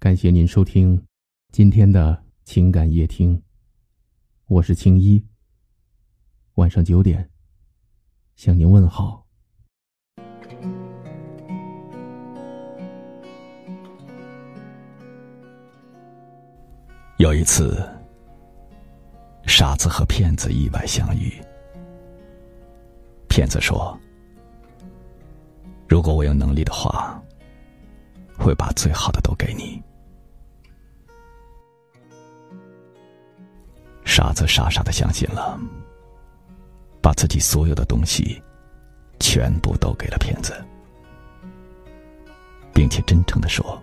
感谢您收听今天的情感夜听，我是青衣。晚上九点向您问好。有一次，傻子和骗子意外相遇。骗子说：“如果我有能力的话，会把最好的都给你。”傻子傻傻的相信了，把自己所有的东西全部都给了骗子，并且真诚的说：“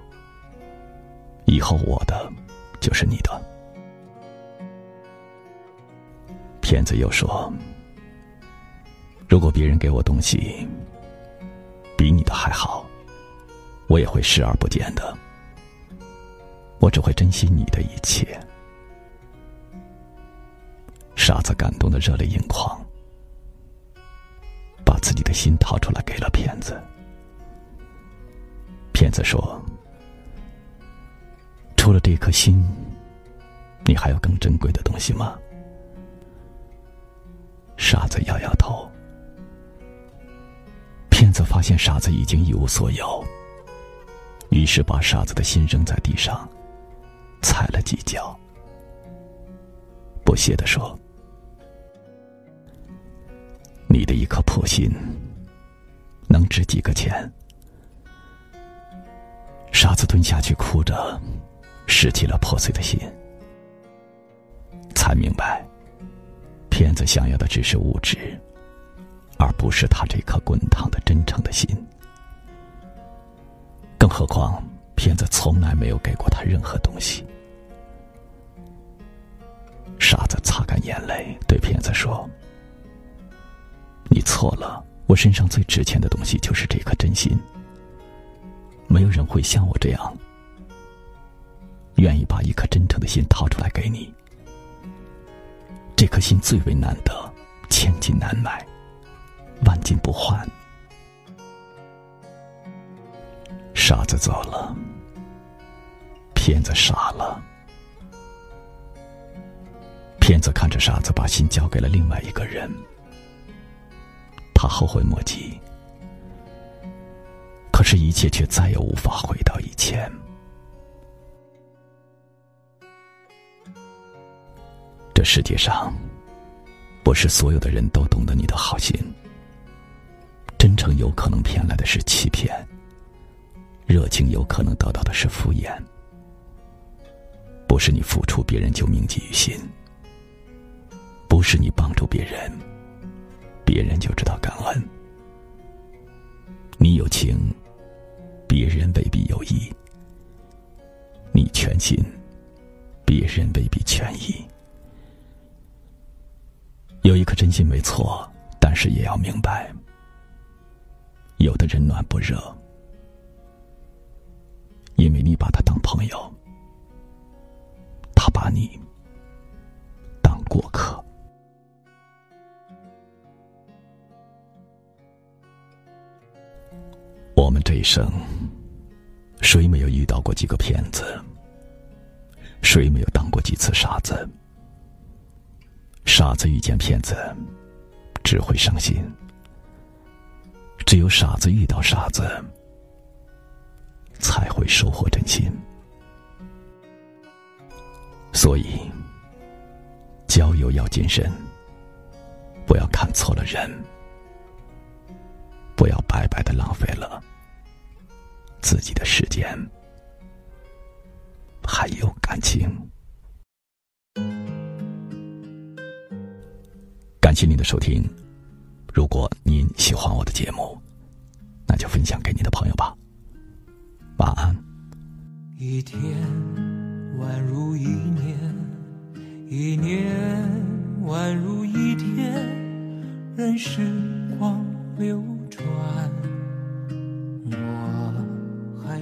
以后我的。”就是你的。骗子又说：“如果别人给我东西比你的还好，我也会视而不见的。我只会珍惜你的一切。”傻子感动的热泪盈眶，把自己的心掏出来给了骗子。骗子说。除了这颗心，你还有更珍贵的东西吗？傻子摇摇头。骗子发现傻子已经一无所有，于是把傻子的心扔在地上，踩了几脚，不屑的说：“你的一颗破心，能值几个钱？”傻子蹲下去，哭着。拾起了破碎的心，才明白，骗子想要的只是物质，而不是他这颗滚烫的真诚的心。更何况，骗子从来没有给过他任何东西。傻子擦干眼泪，对骗子说：“错了，我身上最值钱的东西就是这颗真心。没有人会像我这样。”愿意把一颗真诚的心掏出来给你，这颗心最为难得，千金难买，万金不换。傻子走了，骗子傻了。骗子看着傻子把心交给了另外一个人，他后悔莫及，可是，一切却再也无法回到以前。这世界上，不是所有的人都懂得你的好心。真诚有可能骗来的是欺骗，热情有可能得到的是敷衍。不是你付出，别人就铭记于心；不是你帮助别人，别人就知道感恩。你有情，别人未必有意；你全心，别人未必全意。有一颗真心没错，但是也要明白，有的人暖不热，因为你把他当朋友，他把你当过客。生，谁没有遇到过几个骗子？谁没有当过几次傻子？傻子遇见骗子，只会伤心；只有傻子遇到傻子，才会收获真心。所以，交友要谨慎，不要看错了人，不要白白的浪费了自己的时间，还有感情。感谢您的收听，如果您喜欢我的节目，那就分享给你的朋友吧。晚安。一天宛如一年，一年宛如一天，任时光流转，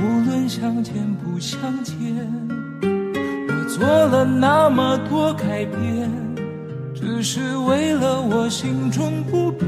无论相见不相见。我做了那么多改变，只是为了我心中不变。